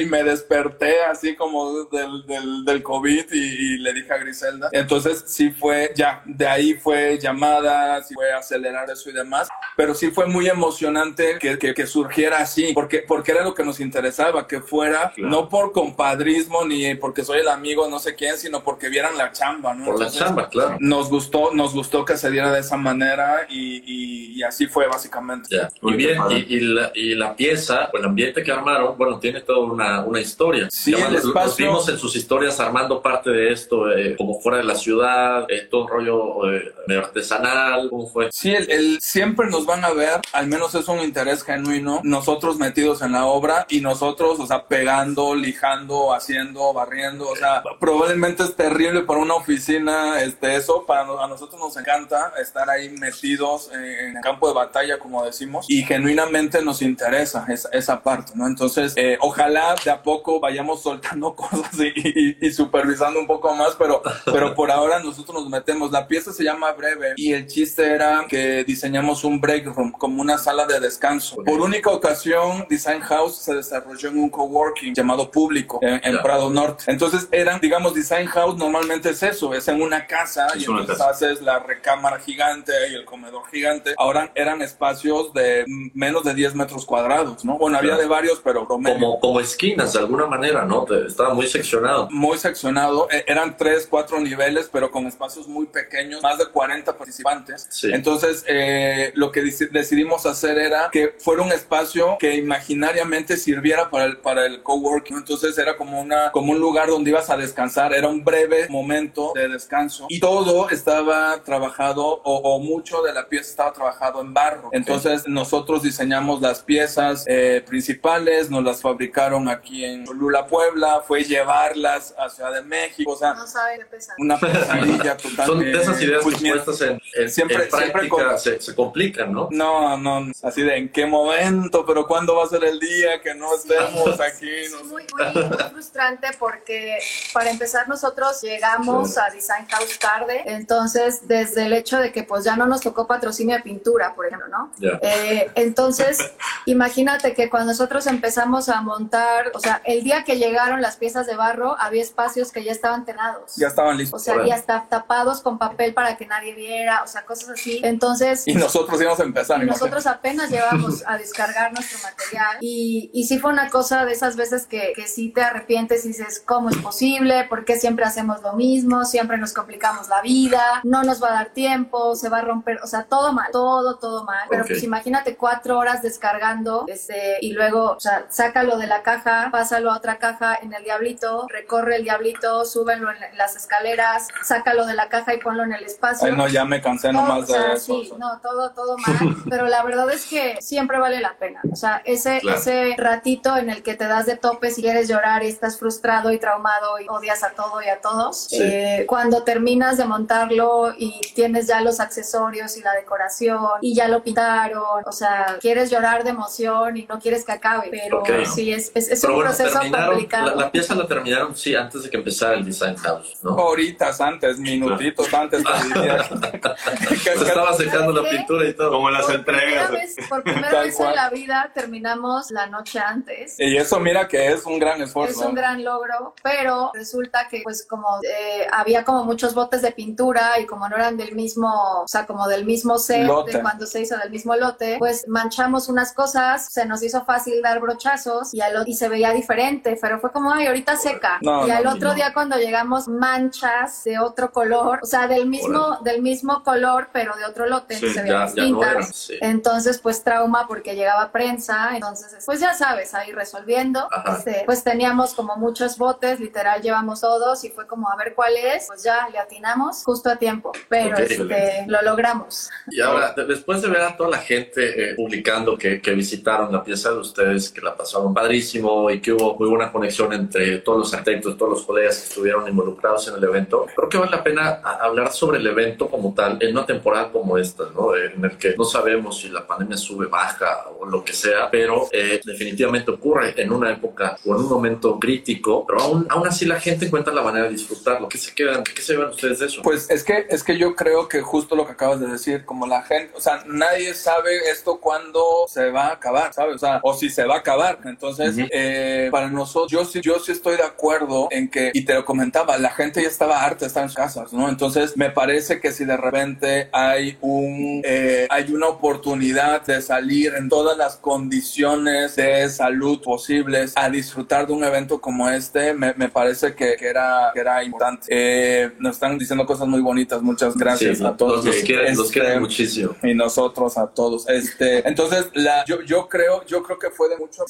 Speaker 3: y, me, desperté así como del, del, del COVID y, le dije a Griselda. Entonces sí fue, ya, de ahí fue llamadas, sí fue acelerar eso y demás, pero sí fue muy emocionante que, que, surgiera así, porque, porque era lo que nos interesaba, que fuera no por compadrismo ni porque soy el amigo no sé quién, sino porque vieran la chamba, ¿no?
Speaker 1: Por la chamba, claro.
Speaker 3: Nos gustó, nos gustó que se diera de esa manera y, y, así fue básicamente.
Speaker 1: Muy bien. Y, la, y, la, pieza, o el ambiente que armaron, bueno, tiene toda una, una historia.
Speaker 3: Sí, el espacio...
Speaker 1: vimos en sus historias armando parte de esto, eh, como fuera de la ciudad, eh, todo un rollo eh, artesanal, ¿cómo fue?
Speaker 3: Sí, el, el, siempre nos van a ver, al menos es un interés genuino, nosotros metidos en la obra y nosotros, o sea, pegando, lijando, haciendo, barriendo, o sea, probablemente es terrible para una oficina este, eso, para a nosotros nos encanta estar ahí metidos en el campo de batalla, como decimos, y genuinamente nos interesa esa, esa parte, ¿no? Entonces, eh, ojalá de a poco vayamos soltando [LAUGHS] cosas y, y, supervisando un poco más, pero, pero por ahora nosotros nos metemos. La pieza se llama Breve y el chiste era que diseñamos un break room, como una sala de descanso. Por única ocasión, Design House se desarrolló en un coworking llamado Público en, Prado Norte. Entonces eran, digamos, Design House normalmente es eso, es en una casa y entonces haces la recámara gigante y el comedor gigante. Ahora eran espacios de menos de 10 metros cuadrados, ¿no? Bueno, había de varios, pero
Speaker 1: Como, como esquinas, de alguna manera, ¿no? Estaba muy seccionado.
Speaker 3: Muy seccionado. Eran tres, cuatro niveles, pero con espacios muy pequeños, más de 40 participantes. Entonces, eh, lo que decidimos hacer era que fuera un espacio que imaginariamente sirviera para el, para el coworking. Entonces, era como, una, como un lugar donde ibas a descansar. Era un breve momento de descanso. Y todo estaba trabajado, o, mucho de la pieza estaba trabajado en barro. Entonces, nosotros diseñamos las piezas eh, principales, nos las fabricaron aquí en Lula, Puebla. Fue llevarlas a Ciudad de México. Sea,
Speaker 4: no sabe qué
Speaker 3: una [LAUGHS] pesadilla total.
Speaker 1: Son de esas ideas pues, que en, siempre, práctica se, complican, ¿no?
Speaker 3: No, no, así de en qué momento, pero cuándo va a ser el día que no estemos aquí.
Speaker 4: muy, muy, frustrante porque para empezar nosotros llegamos a Design House tarde, entonces desde el hecho de que pues ya no nos tocó patrocinio de pintura, por ejemplo, ¿no? Eh, entonces, imagínate que cuando nosotros empezamos a montar, o sea, el día que llegaron las piezas de barro, había espacios que ya estaban tenados.
Speaker 3: Ya estaban listos.
Speaker 4: O sea, ya está tapados con papel para que nadie viera, o sea, cosas así. Entonces...
Speaker 3: Y nosotros íbamos a empezar.
Speaker 4: Y nosotros apenas [LAUGHS] llevamos a descargar nuestro material. Y, y sí fue una cosa de esas veces que, que sí te arrepientes y dices, ¿cómo es posible? ¿Por qué siempre hacemos lo mismo, siempre nos complicamos la vida, no nos va a dar tiempo, se va a romper, o sea, todo mal, todo, todo mal. Pero pues imagínate cuatro horas descargando este, y luego, o sea, sácalo de la caja, pásalo a otra caja en el diablito, recorre el diablito, súbelo en las escaleras, sácalo de la caja y ponlo en el espacio.
Speaker 3: Ay, no, ya me cansé nomás de eso.
Speaker 4: Sí, no, todo, todo mal. [LAUGHS] pero la verdad es que siempre vale la pena. O sea, ese, ese ratito en el que te das de tope si quieres llorar y estás frustrado y traumado y odias a todo y a todos, eh, cuando terminas de montarlo y tienes ya los accesorios y la decoración y ya lo pintaron, o sea, quieres llorar de emoción y no quieres que acabe, pero sí, es, es, un proceso complicado.
Speaker 1: La, pieza la terminaron, sí, antes de que empezara el Design House, ¿no?
Speaker 3: Horitas antes, minutitos antes. [LAUGHS]
Speaker 1: Se estaba secando la pintura y todo.
Speaker 2: Como las entregas.
Speaker 4: por primera vez en la vida terminamos la noche antes.
Speaker 3: Y eso mira que es un gran esfuerzo.
Speaker 4: Es un gran logro, pero resulta que pues como eh, había como muchos botes de pintura y como no eran del mismo, o sea, como del mismo set de cuando se hizo del mismo lote, pues manchamos unas cosas, se nos hizo fácil dar brochazos y, al, y se veía diferente, pero fue como, ay, ahorita seca. y al otro día cuando llegamos manchas de otro color, o sea, del mismo, del mismo color, pero de otro lote, se veía distinta. Entonces, pues trauma porque llegaba prensa, entonces, pues ya sabes, ahí resolviendo, este, pues teníamos como muchos botes, literal llevamos todos y fue como a ver cuál es, pues ya le atinamos justo a tiempo, pero este, lo logramos.
Speaker 1: Y ahora, después de ver a toda la gente eh, publicando que, que, visitaron la pieza de ustedes, que la pasaron padrísimo y que hubo muy buena conexión entre todos los arquitectos, todos los colegas que estuvieron involucrados en el evento, creo que vale la pena hablar sobre el evento como tal en una temporada como esta, ¿no? En el que no sabemos si la pandemia sube, baja o lo que sea, pero eh, definitivamente ocurre en una época o en un momento crítico, pero aún, aún así la gente encuentra la manera de disfrutarlo. ¿Qué se quedan? ¿Qué se ven ustedes de eso?
Speaker 3: Pues es que, es que yo creo que justo lo que acabas de decir, como la gente, o sea, nadie sabe esto cuándo se va a acabar, ¿sabes? O sea, o si se va a acabar. Entonces, eh, para nosotros, yo sí, yo sí estoy de acuerdo en que, y te lo comentaba, la gente ya estaba harta de estar en sus casas, ¿no? Entonces, me parece que si de repente hay un, eh, hay una oportunidad de salir en todas las condiciones de salud posibles a disfrutar de un evento como este, me, me parece que, que, era, que era importante. Eh, nos están diciendo cosas muy bonitas, muchas gracias a todos.
Speaker 1: Los, quieren, los quieren este, muchísimo.
Speaker 3: Y nosotros a todos. Este, entonces, la, yo, yo creo, yo creo que fue de mucho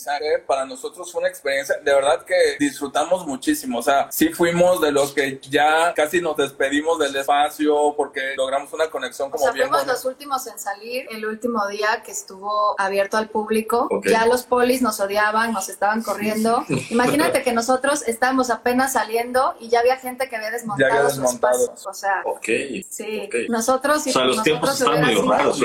Speaker 3: para nosotros fue una experiencia, de verdad que disfrutamos muchísimo, o sea, sí fuimos de los que ya casi nos despedimos del espacio porque logramos una conexión como o
Speaker 4: sea, Fuimos los últimos en salir, el último día que estuvo abierto al público, ya los polis nos odiaban, nos estaban corriendo. Imagínate [LAUGHS] que nosotros estábamos apenas saliendo y ya había gente que había desmontado, sus pasos, o sea, sí, nosotros
Speaker 2: o sea, los tiempos están medio raros,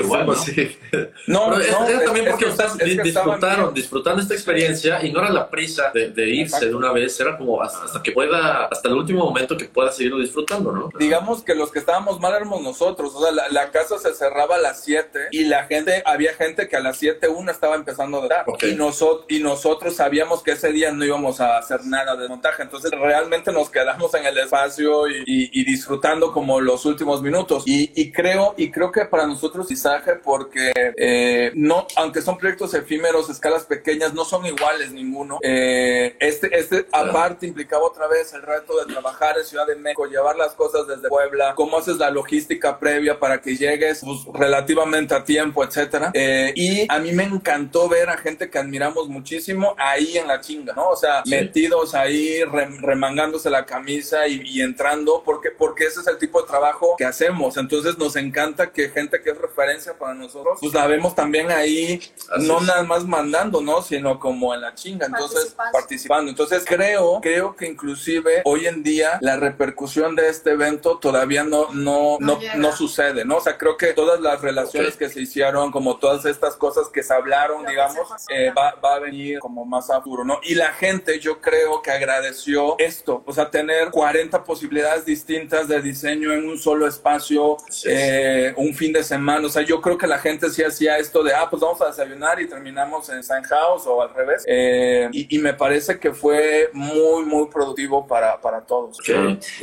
Speaker 1: sí. [LAUGHS] No, no, era también porque ustedes disfrutaron, disfrutando esta experiencia y no era la prisa de, irse de una vez, era como hasta, que pueda, hasta el último momento que pueda seguirlo disfrutando, ¿no?
Speaker 3: Digamos que los que estábamos mal éramos nosotros, o sea, la, casa se cerraba a las 7 y la gente, había gente que a las 7 una estaba empezando a dar. Y, nosotros y nosotros sabíamos que ese día no íbamos a hacer nada de montaje, entonces realmente nos quedamos en el espacio y, disfrutando como los últimos minutos. Y, creo y creo que para nosotros Isaje porque eh, no, aunque son proyectos efímeros, escalas pequeñas, no son iguales ninguno. Eh, este, este aparte implicaba otra vez el reto de trabajar en Ciudad de México, llevar las cosas desde Puebla, cómo haces la logística previa para que llegues pues, relativamente a tiempo, etcétera. Eh, y a mí me encantó ver a gente que admiramos muchísimo ahí en la chinga, ¿no? O sea, metidos ahí, remangándose la camisa y, entrando, porque, porque ese es el tipo de trabajo que hacemos. Entonces nos encanta que gente que es referencia para nosotros, pues la vemos también ahí, no nada más mandando, ¿no? Sino como en la chinga, entonces participando. Entonces creo, creo que inclusive hoy en día la repercusión de este evento todavía no, no, no, no, sucede, ¿no? O sea, creo que todas las relaciones que se hicieron, como todas estas cosas que se hablaron, digamos, eh, va, va, a venir como más a futuro, ¿no? Y la gente yo creo que agradeció esto, o sea, tener 40 posibilidades distintas de diseño en un solo espacio, eh, un fin de semana, o sea, yo creo que la gente sí hacía esto de, ah, pues vamos a desayunar y terminamos en San House o al revés. Eh, y, me parece que fue muy, muy productivo para, para todos.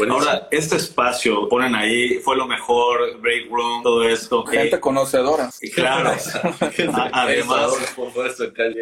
Speaker 2: Ahora, este espacio, ponen ahí, fue lo mejor, break room, todo esto.
Speaker 3: Gente conocedora.
Speaker 2: Claro. [LAUGHS] Además.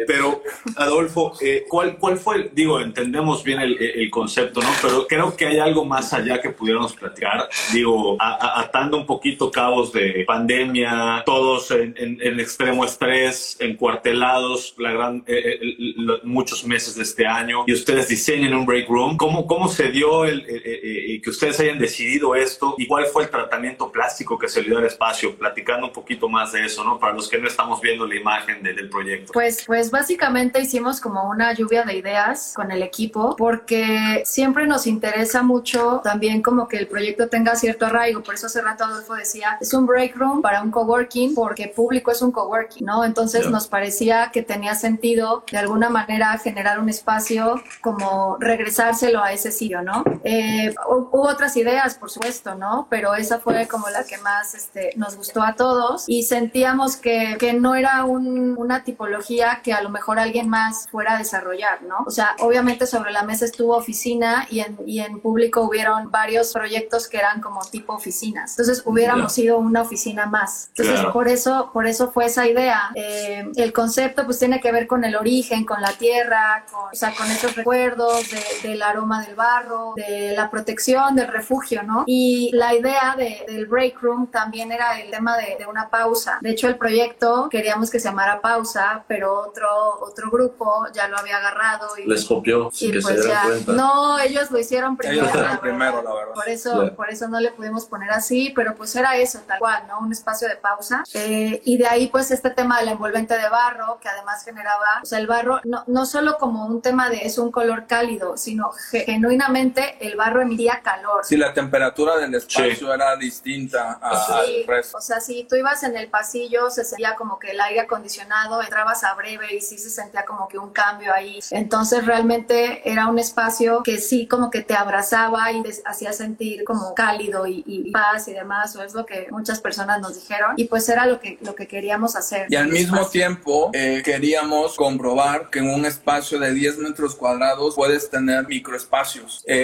Speaker 2: pero, Adolfo, eh, ¿cuál, ¿cuál fue? digo, entendemos bien el, el, concepto, ¿no? Pero creo que hay algo más allá que pudiéramos platicar, digo, atando un poquito cabos de pandemia, todos en, en, extremo estrés, encuartelados, la gran, eh, eh, muchos meses de este año, y ustedes diseñan un break room. ¿Cómo, cómo se dio el, eh, que ustedes hayan decidido esto? ¿Y cuál fue el tratamiento plástico que se le dio al espacio? Platicando un poquito más de eso, ¿no? Para los que no estamos viendo la imagen del proyecto.
Speaker 4: Pues, pues básicamente hicimos como una lluvia de ideas con el equipo, porque siempre nos interesa mucho también como que el proyecto tenga cierto arraigo. Por eso hace rato Adolfo decía, es un break room para un coworking, porque público es un coworking, ¿no? Entonces nos parecía que tenía sentido de alguna manera generar un espacio como regresárselo a ese sitio, ¿no? Eh, hubo otras ideas, por supuesto, ¿no? Pero esa fue como la que más este, nos gustó a todos y sentíamos que, que no era un, una tipología que a lo mejor alguien más fuera a desarrollar, ¿no? O sea, obviamente sobre la mesa estuvo oficina y en, y en público hubieron varios proyectos que eran como tipo oficinas. Entonces hubiéramos sido una oficina más. Entonces por eso, por eso fue esa idea. Eh, el concepto pues tiene que ver con el origen, con la tierra, con, o sea, con esos recuerdos del aroma del barro, de la protección, del refugio, ¿no? Y la idea del break room también era el tema de, de, una pausa. De hecho, el proyecto queríamos que se llamara pausa, pero otro, otro grupo ya lo había agarrado. Y,
Speaker 1: Les copió sin que pues se dieran cuenta.
Speaker 4: No, ellos lo hicieron primero.
Speaker 3: primero, la verdad.
Speaker 4: Por eso, por eso no le pudimos poner así, pero pues era eso, tal cual, ¿no? Un espacio de pausa. Eh, y de ahí pues este tema del envolvente de barro, que además generaba, o sea, el barro no, no solo como un tema de es un color cálido, sino genuinamente el barro emitía calor.
Speaker 3: Sí, la temperatura del espacio era distinta al resto.
Speaker 4: O sea, si tú ibas en el pasillo, se sentía como que el aire acondicionado, entrabas a breve y sí se sentía como que un cambio ahí. Entonces realmente era un espacio que sí como que te abrazaba y hacía sentir como cálido y, paz y demás, o es lo que muchas personas nos dijeron y pues era lo que, lo que queríamos hacer.
Speaker 3: Y al mismo tiempo eh, queríamos comprobar que en un espacio de 10 metros cuadrados puedes tener microespacios. Eh,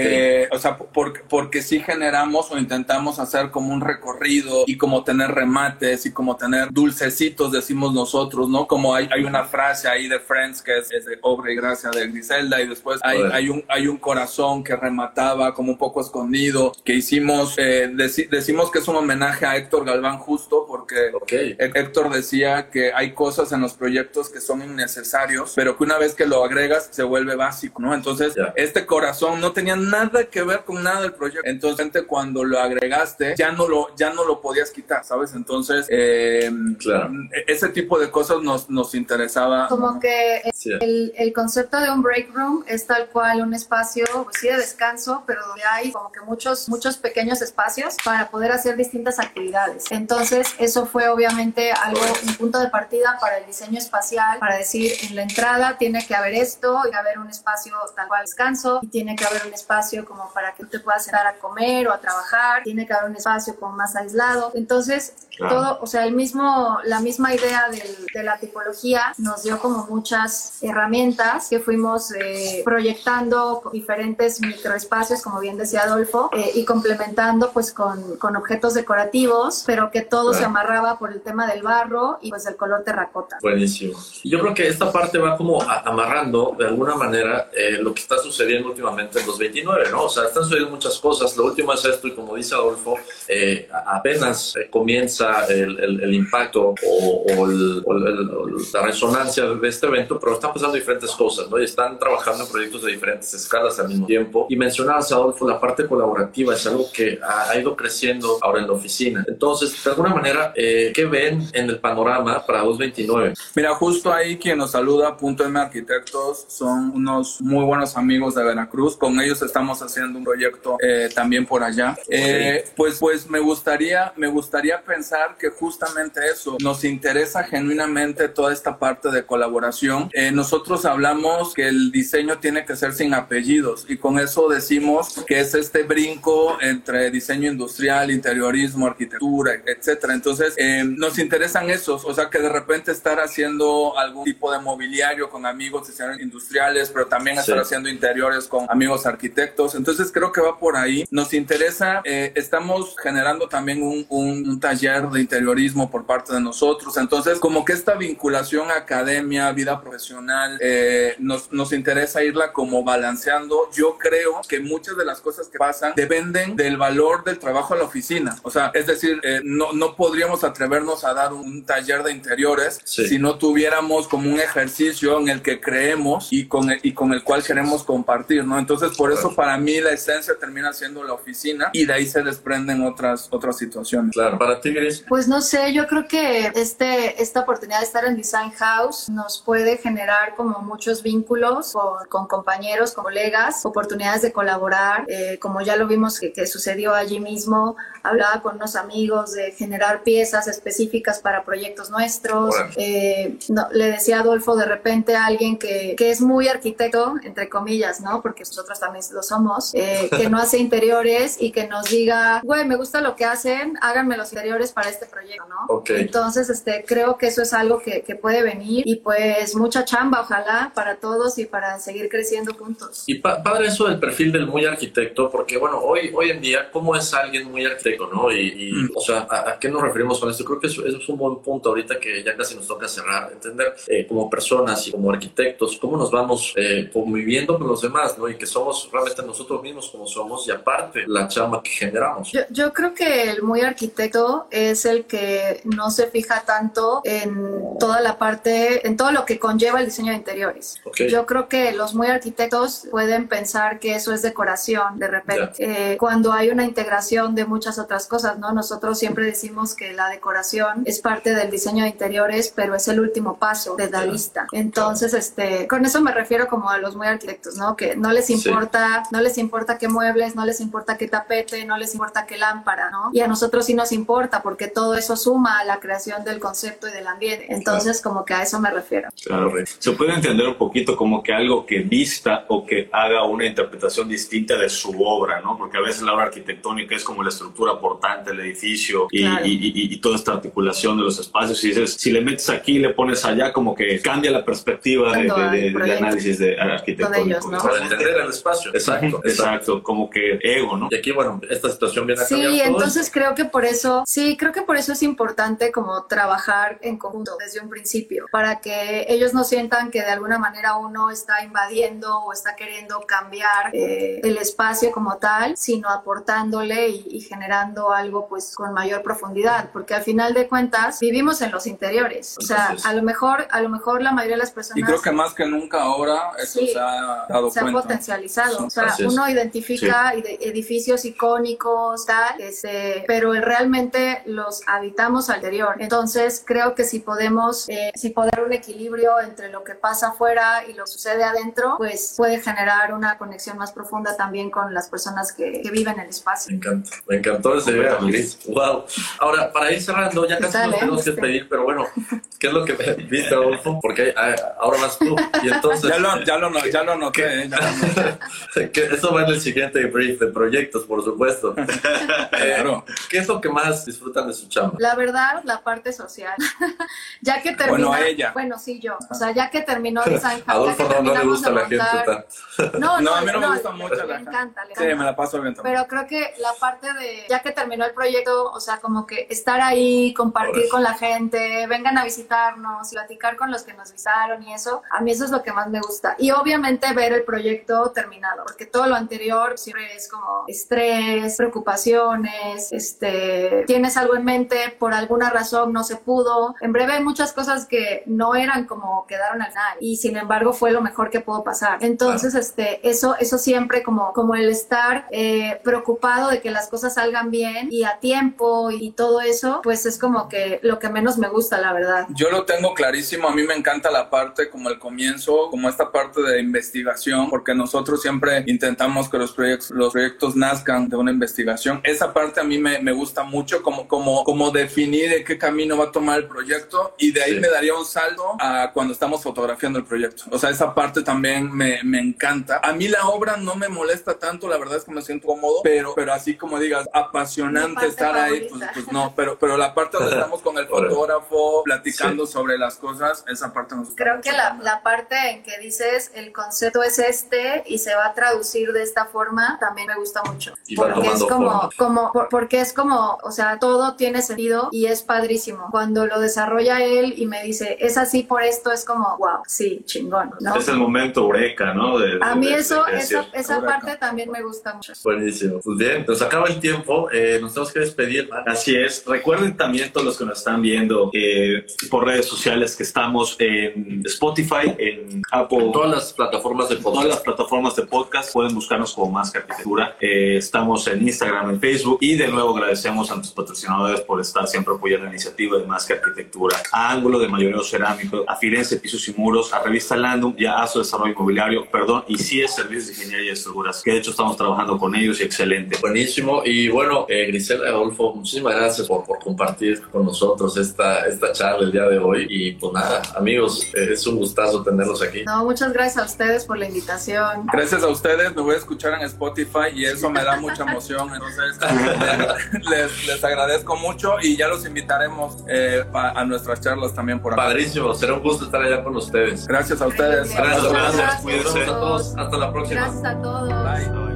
Speaker 3: o sea, porque, porque sí generamos o intentamos hacer como un recorrido y como tener remates y como tener dulcecitos, decimos nosotros, ¿no? Como hay, hay una frase ahí de Friends que es, de obra y gracia de Griselda y después hay, hay, un, hay un corazón que remataba como un poco escondido que hicimos, eh, decimos que es un homenaje a Héctor Galván justo porque Héctor decía que hay cosas en los proyectos que son innecesarios, pero que una vez que lo agregas se vuelve básico, ¿no? Entonces, este corazón no tenía nada que ver con nada del proyecto. Entonces, cuando lo agregaste, ya no lo, ya no lo podías quitar, ¿sabes? Entonces, eh, ese tipo de cosas nos, nos interesaba.
Speaker 4: Como que el, el, concepto de un break room es tal cual un espacio, pues sí, de descanso, pero donde hay como que muchos, muchos pequeños espacios para poder hacer distintas actividades. Entonces, eso fue obviamente algo, un punto de partida para el diseño espacial, para decir, en la entrada tiene que haber esto, y haber un espacio tal cual descanso, y tiene que haber un espacio como para que te puedas sentar a comer o a trabajar, tiene que haber un espacio como más aislado. Entonces, todo, o sea, el mismo, la misma idea del, de la tipología nos dio como muchas herramientas que fuimos eh, proyectando diferentes microespacios, como bien decía Adolfo, eh, y complementando pues con, con, objetos decorativos, pero que todo se amarraba por el tema del barro y pues el color terracota.
Speaker 1: Buenísimo. Y yo creo que esta parte va como amarrando de alguna manera eh, lo que está sucediendo últimamente en los 29, ¿no? O sea, están sucediendo muchas cosas. Lo último es esto y como dice Adolfo, apenas comienza el, el, impacto o, o, la resonancia de este evento, pero están pasando diferentes cosas, ¿no? Y están trabajando en proyectos de diferentes escalas al mismo tiempo. Y mencionabas, Adolfo, la parte colaborativa es algo que ha, ido creciendo ahora en la oficina. Entonces, de alguna manera, eh, ¿qué ven en el panorama para 2029?
Speaker 3: Mira, justo ahí quien nos saluda, Punto M Arquitectos, son unos muy buenos amigos de Veracruz. Con ellos estamos haciendo un proyecto eh, también por allá. Eh, pues, pues me gustaría, me gustaría pensar que justamente eso, nos interesa genuinamente toda esta parte de colaboración. Nosotros hablamos que el diseño tiene que ser sin apellidos y con eso decimos que es este brinco entre diseño industrial, interiorismo, arquitectura, etcétera. Entonces, eh, nos interesan esos, o sea, que de repente estar haciendo algún tipo de mobiliario con amigos diseñadores industriales, pero también estar haciendo interiores con amigos arquitectos. Entonces, creo que va por ahí. Nos interesa, eh, estamos generando también un, un, taller de interiorismo por parte de nosotros. Entonces, como que esta vinculación academia, vida profesional, eh, nos, nos interesa irla como balanceando. Yo creo que muchas de las cosas que pasan dependen del valor del trabajo a la oficina. O sea, es decir, eh, no, no podríamos atrevernos a dar un taller de interiores si no tuviéramos como un ejercicio en el que creemos y con el, y con el cual queremos compartir, ¿no? Entonces, por eso para mí la esencia termina siendo la oficina y de ahí se desprenden otras, otras situaciones.
Speaker 1: Claro, para ti, Gris.
Speaker 4: Pues no sé, yo creo que este, esta oportunidad de estar en Design House nos puede generar como muchos vínculos con, con compañeros, con colegas, oportunidades de colaborar, eh, como ya lo vimos que, que, sucedió allí mismo, hablaba con unos amigos de generar piezas específicas para proyectos nuestros. Eh, no, le decía a Adolfo de repente a alguien que, que, es muy arquitecto, entre comillas, ¿no? Porque nosotros también lo somos, eh, que no hace interiores y que nos diga, güey, me gusta lo que hacen, háganme los interiores para este proyecto, ¿no?
Speaker 1: Okay.
Speaker 4: Entonces, este, creo que eso es algo que, que, puede venir y pues mucha chamba, ojalá, para todos y para seguir creciendo juntos.
Speaker 1: Y pa padre eso del perfil del muy arquitecto, porque bueno, hoy, hoy en día, ¿cómo es alguien muy arquitecto, no? Y, y mm. o sea, ¿a, ¿a, qué nos referimos con esto? Creo que eso, eso, es un buen punto ahorita que ya casi nos toca cerrar, entender eh, como personas y como arquitectos, cómo nos vamos eh, conviviendo con los demás, ¿no? Y que somos realmente nosotros mismos como somos y aparte la chamba que generamos.
Speaker 4: Yo, yo creo que el muy arquitecto es el que no se fija tanto en toda la parte, en todo lo que conlleva el diseño de interiores.
Speaker 1: Okay.
Speaker 4: Yo creo que los muy arquitectos pueden pensar que eso es decoración de repente, yeah. eh, cuando hay una integración de muchas otras cosas, ¿no? Nosotros siempre decimos que la decoración es parte del diseño de interiores, pero es el último paso de la lista. Entonces, este, con eso me refiero como a los muy arquitectos, ¿no? Que no les importa, sí. no les importa qué muebles, no les importa qué tapete, no les importa qué lámpara, ¿no? Y a nosotros sí nos importa porque todo eso suma a la creación del concepto y del ambiente. Entonces, claro. como que a eso me refiero.
Speaker 2: Claro, se puede entender un poquito como que algo que vista o que haga una interpretación distinta de su obra, ¿no? Porque a veces la obra arquitectónica es como la estructura portante del edificio y, claro. y, y, y, toda esta articulación de los espacios. Y dices, si le metes aquí, le pones allá, como que cambia la perspectiva de, de, de, de, análisis de arquitectónico.
Speaker 4: Ellos, ¿no?
Speaker 1: Para entender el espacio.
Speaker 2: Exacto, exacto, como que ego, ¿no?
Speaker 1: Y aquí, bueno, esta situación viene a
Speaker 4: Sí, entonces todo. creo que por eso, sí, creo que por eso es importante como trabajar en conjunto desde un principio, para que ellos no sientan que de alguna manera uno está invadiendo o está queriendo cambiar eh, el espacio como tal, sino aportándole y, y, generando algo pues con mayor profundidad, porque al final de cuentas vivimos en los interiores, o sea, Entonces, a lo mejor, a lo mejor la mayoría de las personas...
Speaker 3: Y creo que más que nunca ahora eso
Speaker 4: sí,
Speaker 3: se ha dado
Speaker 4: se
Speaker 3: cuenta.
Speaker 4: ha potencializado, sí, o sea, uno identifica sí. edificios icónicos, tal, este, pero realmente los habitamos al interior, entonces creo que si podemos, eh, si poder un equilibrio entre lo que pasa afuera y lo que sucede adentro, pues puede generar una conexión más profunda también con las personas que, que viven en el espacio.
Speaker 1: Me encanta, me encantó ese idea, Gris. Wow. Ahora, para ir cerrando, ya casi nos tenemos que despedir, pero bueno, ¿qué es lo que viste, Adolfo? Porque ahora vas tú. Y entonces.
Speaker 3: ya, lo, ya, lo, ya lo noté, ya lo
Speaker 1: noté. [LAUGHS] que eso va en el siguiente brief de proyectos, por supuesto. [LAUGHS] claro. ¿Qué es lo que más disfrutan de su chamba?
Speaker 4: La verdad, la parte social. [LAUGHS] ya que termina.
Speaker 3: Bueno, ella.
Speaker 4: Bueno, sí, yo. O sea, ya que terminó Design
Speaker 1: Adolfo no, no le gusta a la gente
Speaker 4: tanto. No, no,
Speaker 3: no, a mí no, me gusta mucho.
Speaker 4: Me encanta, le
Speaker 3: Sí, me la paso bien
Speaker 4: también. Pero creo que la parte de, ya que terminó el proyecto, o sea, como que estar ahí, compartir con la gente, vengan a visitarnos, platicar con los que nos visitaron y eso, a mí eso es lo que más me gusta. Y obviamente ver el proyecto terminado, porque todo lo anterior siempre es como estrés, preocupaciones, este, tienes algo en mente, por alguna razón no se pudo. En breve hay muchas cosas que no eran como al final y sin embargo fue lo mejor que pudo pasar. Entonces, claro. este, eso, eso siempre como, como el estar eh, preocupado de que las cosas salgan bien y a tiempo y todo eso, pues es como que lo que menos me gusta, la verdad.
Speaker 3: Yo lo tengo clarísimo, a mí me encanta la parte como el comienzo, como esta parte de investigación, porque nosotros siempre intentamos que los proyectos, los proyectos nazcan de una investigación. Esa parte a mí me, me gusta mucho, como, como, como definir de qué camino va a tomar el proyecto y de ahí sí. me daría un salto a cuando estamos fotografiando el proyecto. O sea, esa parte también me, me encanta. A mí la obra no me molesta tanto, la verdad es que me siento cómodo, pero, pero así como digas, apasionante estar ahí, pues, pues, no, pero, pero la parte donde estamos con el fotógrafo platicando sí. sobre las cosas, esa parte nos
Speaker 4: Creo que la, la, parte en que dices el concepto es este y se va a traducir de esta forma, también me gusta mucho.
Speaker 1: Y
Speaker 4: porque es como, como, porque es como, o sea, todo tiene sentido y es padrísimo. Cuando lo desarrolla él y me dice, es así por esto, es como, como, wow, sí, chingón, ¿no?
Speaker 2: Es el momento eureka, ¿no?
Speaker 4: a mí eso, esa, esa parte también me gusta mucho.
Speaker 1: Buenísimo. Pues bien, nos acaba el tiempo, eh, nos tenemos que despedir.
Speaker 2: Así es. Recuerden también todos los que nos están viendo eh, por redes sociales que estamos en Spotify, en Apple.
Speaker 1: todas las plataformas de
Speaker 2: podcast. Todas las plataformas de podcast pueden buscarnos como Más que Arquitectura. Eh, estamos en Instagram, en Facebook y de nuevo agradecemos a nuestros patrocinadores por estar siempre apoyando la iniciativa de Más que Arquitectura, a Ángulo de Mayoreo Cerámico, a Firenze Pisos y Muros, a Revista Landum y a ASO Desarrollo Inmobiliario, perdón, y sí es Servicios de Ingeniería y Estructuras, que de hecho estamos trabajando con ellos y excelente.
Speaker 1: Buenísimo. Y bueno, eh, Grisela Adolfo, muchísimas gracias por, por, compartir con nosotros esta, esta charla el día de hoy. Y pues nada, amigos, eh, es un gustazo tenerlos aquí.
Speaker 4: No, muchas gracias a ustedes por la invitación.
Speaker 3: Gracias a ustedes, me voy a escuchar en Spotify y eso me da mucha emoción. Entonces, les, les, agradezco mucho y ya los invitaremos eh, a, nuestras charlas también por
Speaker 1: acá. Padrísimo, será un gusto estar allá con ustedes.
Speaker 3: Gracias a ustedes.
Speaker 1: Gracias, gracias. Cuídense. a todos. Hasta la próxima.
Speaker 4: Gracias a todos. Bye.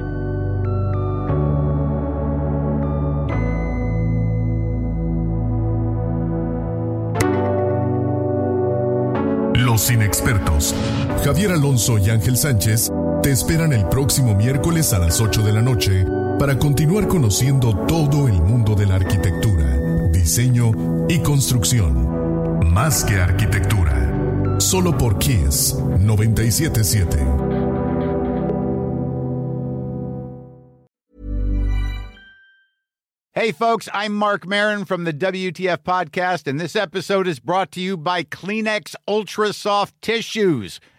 Speaker 5: Los inexpertos, Javier Alonso y Ángel Sánchez, te esperan el próximo miércoles a las 8 de la noche para continuar conociendo todo el mundo de la arquitectura, diseño y construcción. Más que arquitectura. Solo por Kiss 977.
Speaker 6: Hey folks, I'm Mark Marin from the WTF podcast and this episode is brought to you by Kleenex Ultra Soft Tissues